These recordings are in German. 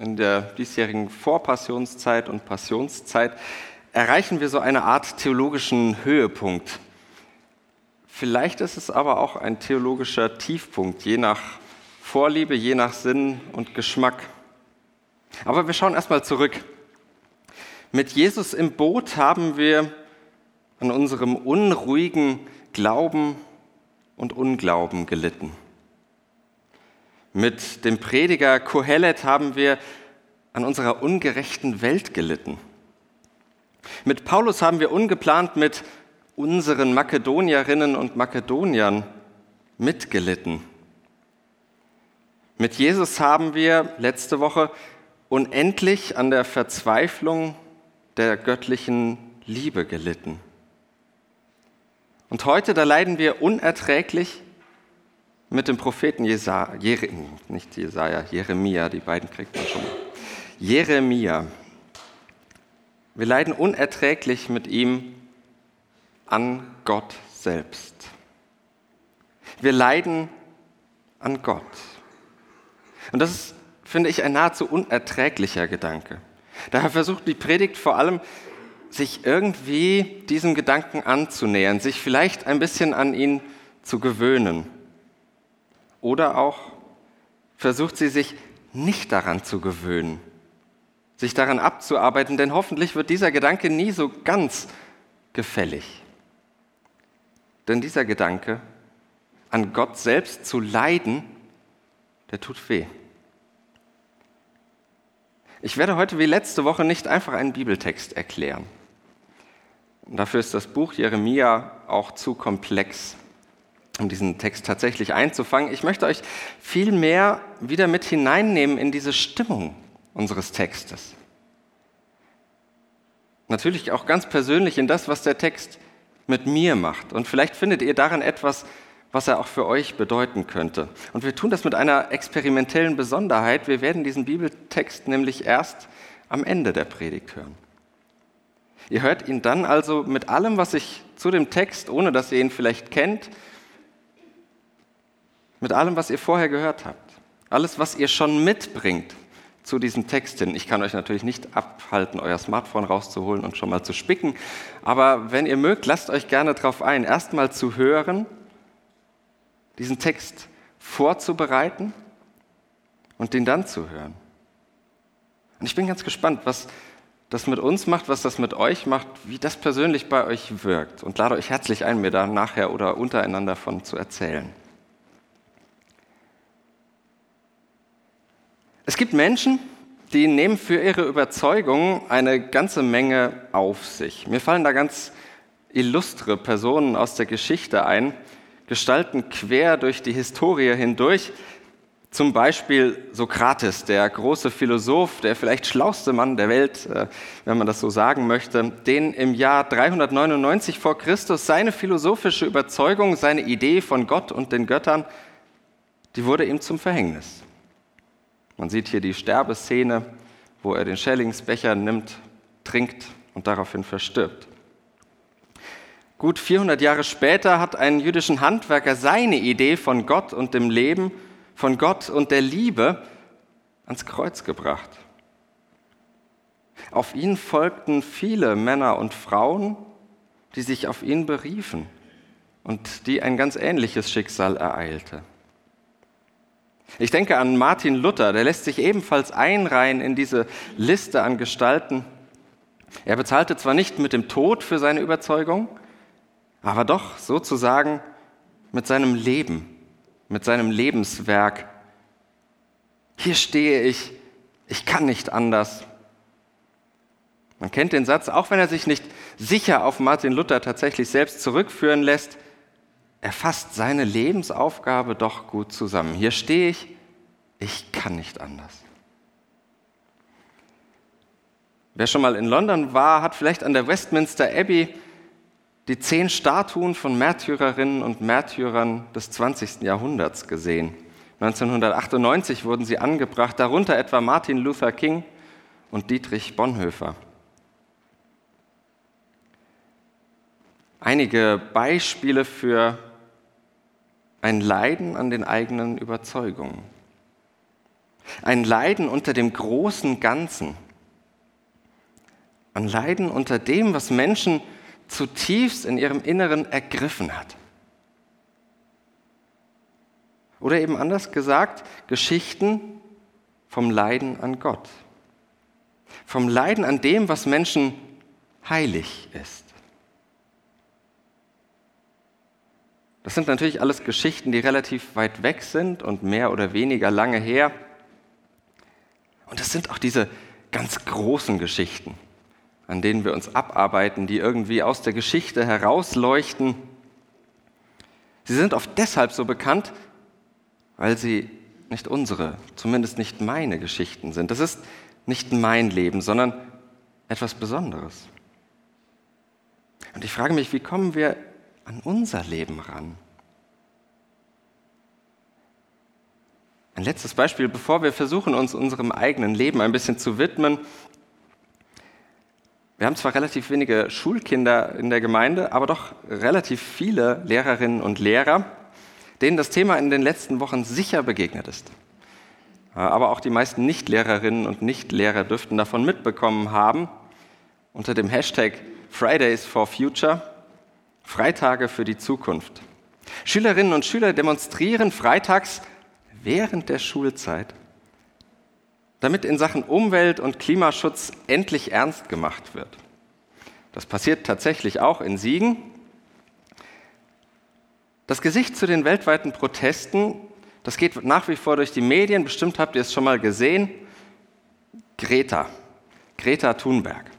in der diesjährigen Vorpassionszeit und Passionszeit erreichen wir so eine Art theologischen Höhepunkt. Vielleicht ist es aber auch ein theologischer Tiefpunkt, je nach Vorliebe, je nach Sinn und Geschmack. Aber wir schauen erstmal zurück. Mit Jesus im Boot haben wir an unserem unruhigen Glauben und Unglauben gelitten. Mit dem Prediger Kohelet haben wir an unserer ungerechten Welt gelitten. Mit Paulus haben wir ungeplant mit unseren Makedonierinnen und Makedoniern mitgelitten. Mit Jesus haben wir letzte Woche unendlich an der Verzweiflung der göttlichen Liebe gelitten. Und heute, da leiden wir unerträglich mit dem Propheten Jesaja, Jere, nicht Jesaja, Jeremia, die beiden kriegt man schon mal. Jeremia. Wir leiden unerträglich mit ihm an Gott selbst. Wir leiden an Gott. Und das ist, finde ich, ein nahezu unerträglicher Gedanke. Daher versucht die Predigt vor allem, sich irgendwie diesem Gedanken anzunähern, sich vielleicht ein bisschen an ihn zu gewöhnen. Oder auch versucht sie sich nicht daran zu gewöhnen, sich daran abzuarbeiten, denn hoffentlich wird dieser Gedanke nie so ganz gefällig. Denn dieser Gedanke, an Gott selbst zu leiden, der tut weh. Ich werde heute wie letzte Woche nicht einfach einen Bibeltext erklären. Dafür ist das Buch Jeremia auch zu komplex um diesen Text tatsächlich einzufangen. Ich möchte euch viel mehr wieder mit hineinnehmen in diese Stimmung unseres Textes. Natürlich auch ganz persönlich in das, was der Text mit mir macht. Und vielleicht findet ihr darin etwas, was er auch für euch bedeuten könnte. Und wir tun das mit einer experimentellen Besonderheit. Wir werden diesen Bibeltext nämlich erst am Ende der Predigt hören. Ihr hört ihn dann also mit allem, was ich zu dem Text, ohne dass ihr ihn vielleicht kennt, mit allem, was ihr vorher gehört habt. Alles, was ihr schon mitbringt zu diesem Text hin. Ich kann euch natürlich nicht abhalten, euer Smartphone rauszuholen und schon mal zu spicken. Aber wenn ihr mögt, lasst euch gerne darauf ein, erstmal zu hören, diesen Text vorzubereiten und den dann zu hören. Und ich bin ganz gespannt, was das mit uns macht, was das mit euch macht, wie das persönlich bei euch wirkt. Und lade euch herzlich ein, mir da nachher oder untereinander von zu erzählen. Es gibt Menschen, die nehmen für ihre Überzeugung eine ganze Menge auf sich. Mir fallen da ganz illustre Personen aus der Geschichte ein, gestalten quer durch die Historie hindurch. Zum Beispiel Sokrates, der große Philosoph, der vielleicht schlauste Mann der Welt, äh, wenn man das so sagen möchte, den im Jahr 399 vor Christus seine philosophische Überzeugung, seine Idee von Gott und den Göttern, die wurde ihm zum Verhängnis. Man sieht hier die Sterbeszene, wo er den Schellingsbecher nimmt, trinkt und daraufhin verstirbt. Gut 400 Jahre später hat ein jüdischen Handwerker seine Idee von Gott und dem Leben, von Gott und der Liebe ans Kreuz gebracht. Auf ihn folgten viele Männer und Frauen, die sich auf ihn beriefen und die ein ganz ähnliches Schicksal ereilte. Ich denke an Martin Luther, der lässt sich ebenfalls einreihen in diese Liste an Gestalten. Er bezahlte zwar nicht mit dem Tod für seine Überzeugung, aber doch sozusagen mit seinem Leben, mit seinem Lebenswerk. Hier stehe ich, ich kann nicht anders. Man kennt den Satz, auch wenn er sich nicht sicher auf Martin Luther tatsächlich selbst zurückführen lässt, er fasst seine Lebensaufgabe doch gut zusammen. Hier stehe ich, ich kann nicht anders. Wer schon mal in London war, hat vielleicht an der Westminster Abbey die zehn Statuen von Märtyrerinnen und Märtyrern des 20. Jahrhunderts gesehen. 1998 wurden sie angebracht, darunter etwa Martin Luther King und Dietrich Bonhoeffer. Einige Beispiele für ein Leiden an den eigenen Überzeugungen. Ein Leiden unter dem großen Ganzen. Ein Leiden unter dem, was Menschen zutiefst in ihrem Inneren ergriffen hat. Oder eben anders gesagt, Geschichten vom Leiden an Gott. Vom Leiden an dem, was Menschen heilig ist. Das sind natürlich alles Geschichten, die relativ weit weg sind und mehr oder weniger lange her. Und das sind auch diese ganz großen Geschichten, an denen wir uns abarbeiten, die irgendwie aus der Geschichte herausleuchten. Sie sind oft deshalb so bekannt, weil sie nicht unsere, zumindest nicht meine Geschichten sind. Das ist nicht mein Leben, sondern etwas Besonderes. Und ich frage mich, wie kommen wir an unser Leben ran? Ein letztes Beispiel, bevor wir versuchen, uns unserem eigenen Leben ein bisschen zu widmen. Wir haben zwar relativ wenige Schulkinder in der Gemeinde, aber doch relativ viele Lehrerinnen und Lehrer, denen das Thema in den letzten Wochen sicher begegnet ist. Aber auch die meisten Nichtlehrerinnen und Nichtlehrer dürften davon mitbekommen haben, unter dem Hashtag Fridays for Future, Freitage für die Zukunft. Schülerinnen und Schüler demonstrieren freitags während der Schulzeit, damit in Sachen Umwelt- und Klimaschutz endlich ernst gemacht wird. Das passiert tatsächlich auch in Siegen. Das Gesicht zu den weltweiten Protesten, das geht nach wie vor durch die Medien, bestimmt habt ihr es schon mal gesehen. Greta, Greta Thunberg.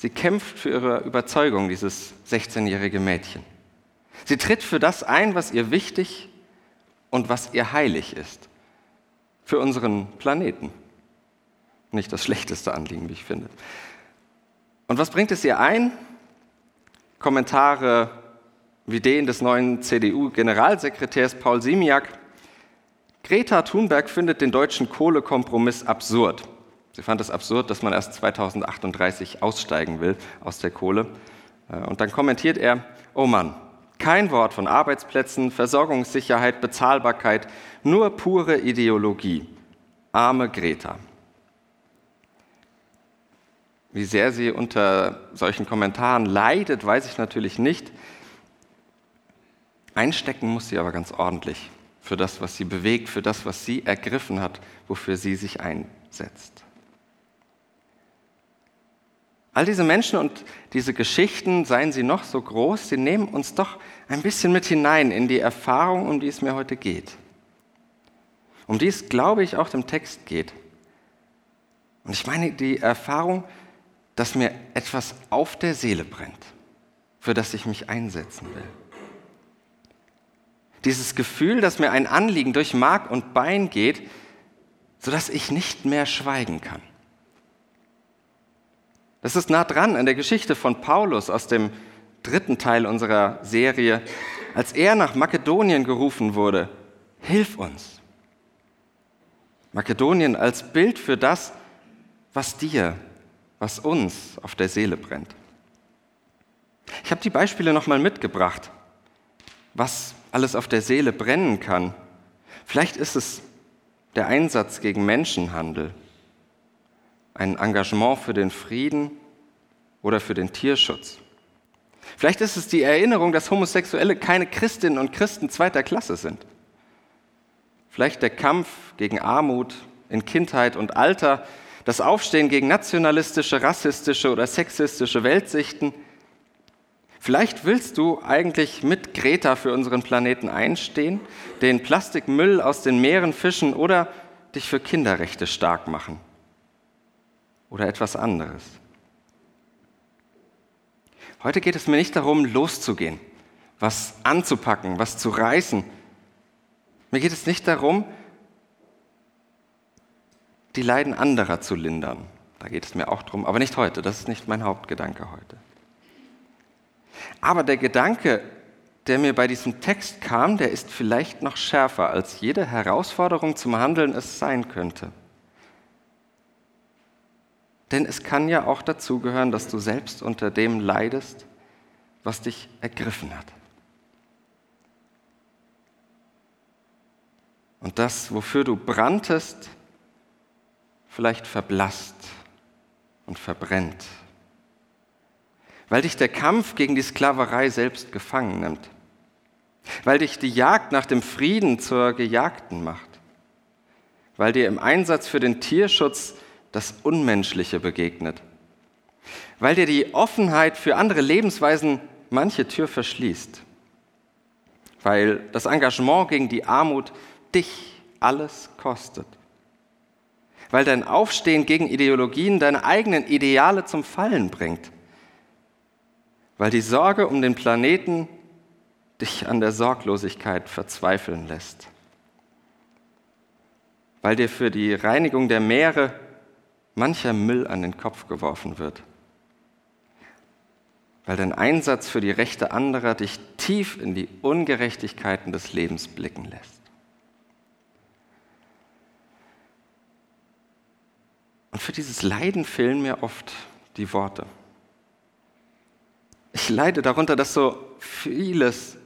Sie kämpft für ihre Überzeugung, dieses 16-jährige Mädchen. Sie tritt für das ein, was ihr wichtig und was ihr heilig ist. Für unseren Planeten. Nicht das schlechteste Anliegen, wie ich finde. Und was bringt es ihr ein? Kommentare wie den des neuen CDU-Generalsekretärs Paul Simiak. Greta Thunberg findet den deutschen Kohlekompromiss absurd. Sie fand es absurd, dass man erst 2038 aussteigen will aus der Kohle. Und dann kommentiert er, oh Mann, kein Wort von Arbeitsplätzen, Versorgungssicherheit, Bezahlbarkeit, nur pure Ideologie. Arme Greta. Wie sehr sie unter solchen Kommentaren leidet, weiß ich natürlich nicht. Einstecken muss sie aber ganz ordentlich für das, was sie bewegt, für das, was sie ergriffen hat, wofür sie sich einsetzt. All diese Menschen und diese Geschichten, seien sie noch so groß, sie nehmen uns doch ein bisschen mit hinein in die Erfahrung, um die es mir heute geht. Um die es, glaube ich, auch dem Text geht. Und ich meine die Erfahrung, dass mir etwas auf der Seele brennt, für das ich mich einsetzen will. Dieses Gefühl, dass mir ein Anliegen durch Mark und Bein geht, sodass ich nicht mehr schweigen kann. Das ist nah dran an der Geschichte von Paulus aus dem dritten Teil unserer Serie, als er nach Makedonien gerufen wurde. Hilf uns. Makedonien als Bild für das, was dir, was uns auf der Seele brennt. Ich habe die Beispiele nochmal mitgebracht, was alles auf der Seele brennen kann. Vielleicht ist es der Einsatz gegen Menschenhandel ein Engagement für den Frieden oder für den Tierschutz. Vielleicht ist es die Erinnerung, dass Homosexuelle keine Christinnen und Christen zweiter Klasse sind. Vielleicht der Kampf gegen Armut in Kindheit und Alter, das Aufstehen gegen nationalistische, rassistische oder sexistische Weltsichten. Vielleicht willst du eigentlich mit Greta für unseren Planeten einstehen, den Plastikmüll aus den Meeren fischen oder dich für Kinderrechte stark machen oder etwas anderes. Heute geht es mir nicht darum, loszugehen, was anzupacken, was zu reißen. Mir geht es nicht darum, die Leiden anderer zu lindern, Da geht es mir auch drum, aber nicht heute. Das ist nicht mein Hauptgedanke heute. Aber der Gedanke, der mir bei diesem Text kam, der ist vielleicht noch schärfer, als jede Herausforderung zum Handeln es sein könnte. Denn es kann ja auch dazugehören, dass du selbst unter dem leidest, was dich ergriffen hat. Und das, wofür du branntest, vielleicht verblasst und verbrennt, weil dich der Kampf gegen die Sklaverei selbst gefangen nimmt, weil dich die Jagd nach dem Frieden zur Gejagten macht, weil dir im Einsatz für den Tierschutz das Unmenschliche begegnet, weil dir die Offenheit für andere Lebensweisen manche Tür verschließt, weil das Engagement gegen die Armut dich alles kostet, weil dein Aufstehen gegen Ideologien deine eigenen Ideale zum Fallen bringt, weil die Sorge um den Planeten dich an der Sorglosigkeit verzweifeln lässt, weil dir für die Reinigung der Meere mancher Müll an den Kopf geworfen wird, weil dein Einsatz für die Rechte anderer dich tief in die Ungerechtigkeiten des Lebens blicken lässt. Und für dieses Leiden fehlen mir oft die Worte. Ich leide darunter, dass so vieles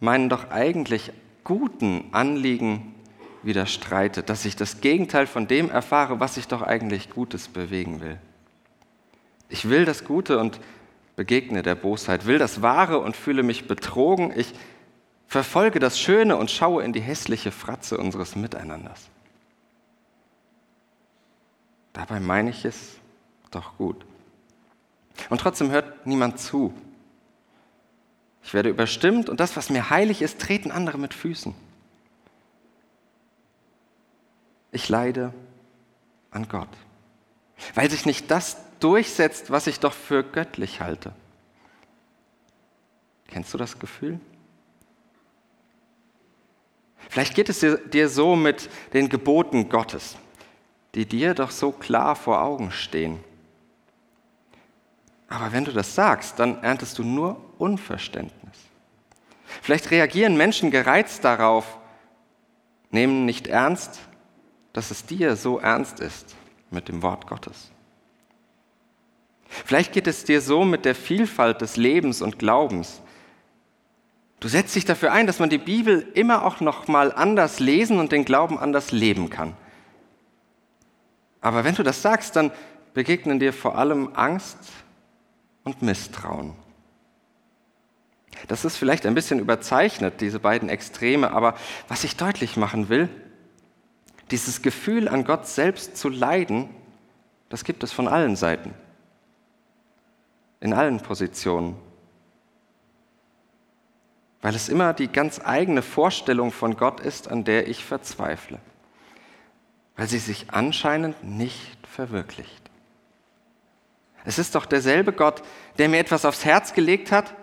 meinen doch eigentlich guten Anliegen widerstreitet, dass ich das Gegenteil von dem erfahre, was ich doch eigentlich Gutes bewegen will. Ich will das Gute und begegne der Bosheit, will das Wahre und fühle mich betrogen. Ich verfolge das Schöne und schaue in die hässliche Fratze unseres Miteinanders. Dabei meine ich es doch gut. Und trotzdem hört niemand zu. Ich werde überstimmt und das, was mir heilig ist, treten andere mit Füßen. Ich leide an Gott, weil sich nicht das durchsetzt, was ich doch für göttlich halte. Kennst du das Gefühl? Vielleicht geht es dir so mit den Geboten Gottes, die dir doch so klar vor Augen stehen. Aber wenn du das sagst, dann erntest du nur Unverständnis. Vielleicht reagieren Menschen gereizt darauf, nehmen nicht ernst, dass es dir so ernst ist mit dem Wort Gottes. Vielleicht geht es dir so mit der Vielfalt des Lebens und Glaubens. Du setzt dich dafür ein, dass man die Bibel immer auch noch mal anders lesen und den Glauben anders leben kann. Aber wenn du das sagst, dann begegnen dir vor allem Angst und Misstrauen. Das ist vielleicht ein bisschen überzeichnet, diese beiden Extreme, aber was ich deutlich machen will, dieses Gefühl an Gott selbst zu leiden, das gibt es von allen Seiten, in allen Positionen, weil es immer die ganz eigene Vorstellung von Gott ist, an der ich verzweifle, weil sie sich anscheinend nicht verwirklicht. Es ist doch derselbe Gott, der mir etwas aufs Herz gelegt hat.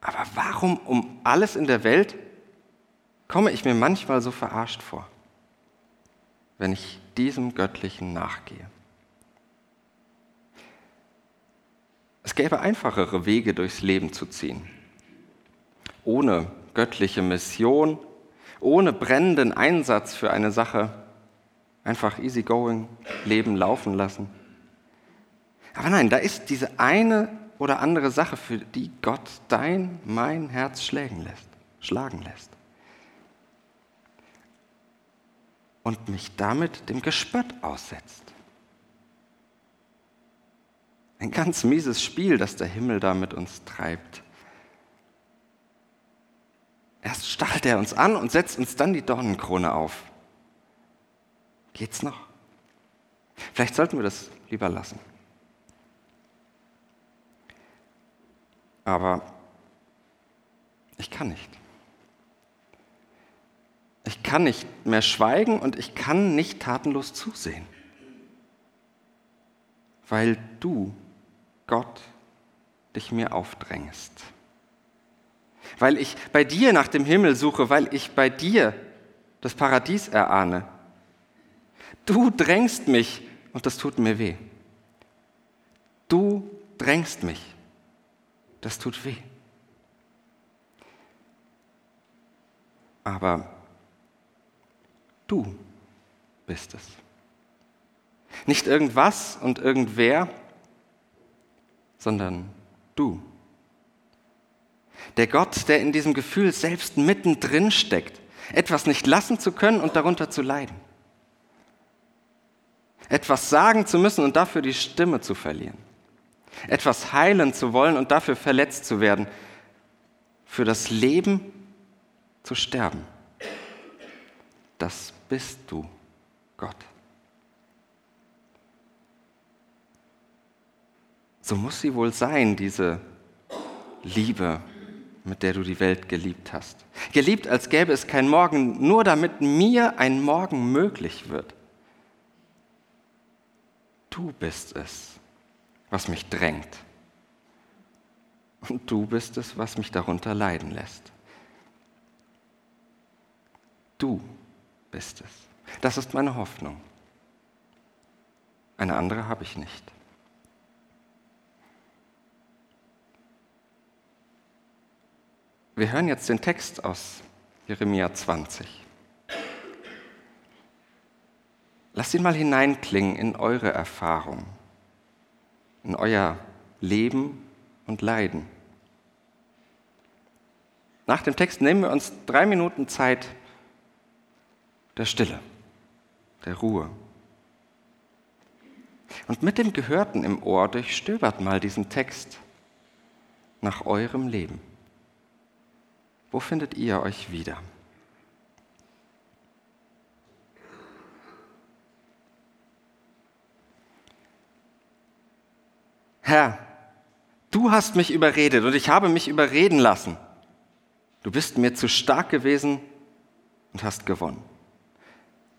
Aber warum um alles in der Welt komme ich mir manchmal so verarscht vor, wenn ich diesem Göttlichen nachgehe? Es gäbe einfachere Wege durchs Leben zu ziehen. Ohne göttliche Mission, ohne brennenden Einsatz für eine Sache, einfach easygoing Leben laufen lassen. Aber nein, da ist diese eine oder andere Sache, für die Gott dein, mein Herz schlagen lässt. Schlagen lässt. Und mich damit dem Gespött aussetzt. Ein ganz mieses Spiel, das der Himmel da mit uns treibt. Erst stachelt er uns an und setzt uns dann die Dornenkrone auf. Geht's noch? Vielleicht sollten wir das lieber lassen. aber ich kann nicht. Ich kann nicht mehr schweigen und ich kann nicht tatenlos zusehen, weil du, Gott, dich mir aufdrängst. Weil ich bei dir nach dem Himmel suche, weil ich bei dir das Paradies erahne. Du drängst mich und das tut mir weh. Du drängst mich. Das tut weh. Aber du bist es. Nicht irgendwas und irgendwer, sondern du. Der Gott, der in diesem Gefühl selbst mittendrin steckt, etwas nicht lassen zu können und darunter zu leiden. Etwas sagen zu müssen und dafür die Stimme zu verlieren. Etwas heilen zu wollen und dafür verletzt zu werden. Für das Leben zu sterben. Das bist du, Gott. So muss sie wohl sein, diese Liebe, mit der du die Welt geliebt hast. Geliebt, als gäbe es kein Morgen, nur damit mir ein Morgen möglich wird. Du bist es, was mich drängt. Und du bist es, was mich darunter leiden lässt. Du bist es. Das ist meine Hoffnung. Eine andere habe ich nicht. Wir hören jetzt den Text aus Jeremia 20. Lasst ihn mal hineinklingen in eure Erfahrung, in euer Leben und Leiden. Nach dem Text nehmen wir uns drei Minuten Zeit der Stille, der Ruhe. Und mit dem Gehörten im Ohr durchstöbert mal diesen Text nach eurem Leben. Wo findet ihr euch wieder? Herr, du hast mich überredet und ich habe mich überreden lassen. Du bist mir zu stark gewesen und hast gewonnen.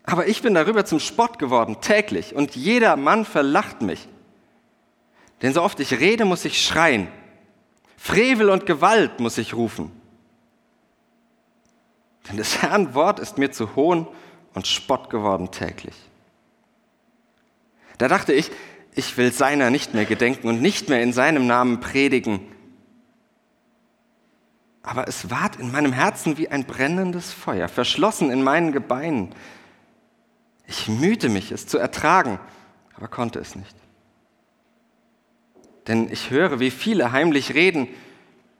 Aber ich bin darüber zum Spott geworden, täglich, und jeder Mann verlacht mich. Denn so oft ich rede, muss ich schreien. Frevel und Gewalt muss ich rufen. Denn des Herrn Wort ist mir zu Hohn und Spott geworden täglich. Da dachte ich, ich will seiner nicht mehr gedenken und nicht mehr in seinem Namen predigen. Aber es ward in meinem Herzen wie ein brennendes Feuer, verschlossen in meinen Gebeinen. Ich mühte mich, es zu ertragen, aber konnte es nicht. Denn ich höre, wie viele heimlich reden,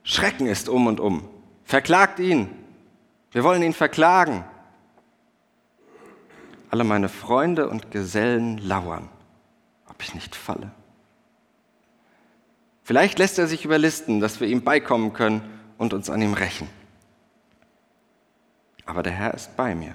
Schrecken ist um und um. Verklagt ihn, wir wollen ihn verklagen. Alle meine Freunde und Gesellen lauern, ob ich nicht falle. Vielleicht lässt er sich überlisten, dass wir ihm beikommen können und uns an ihm rächen. Aber der Herr ist bei mir,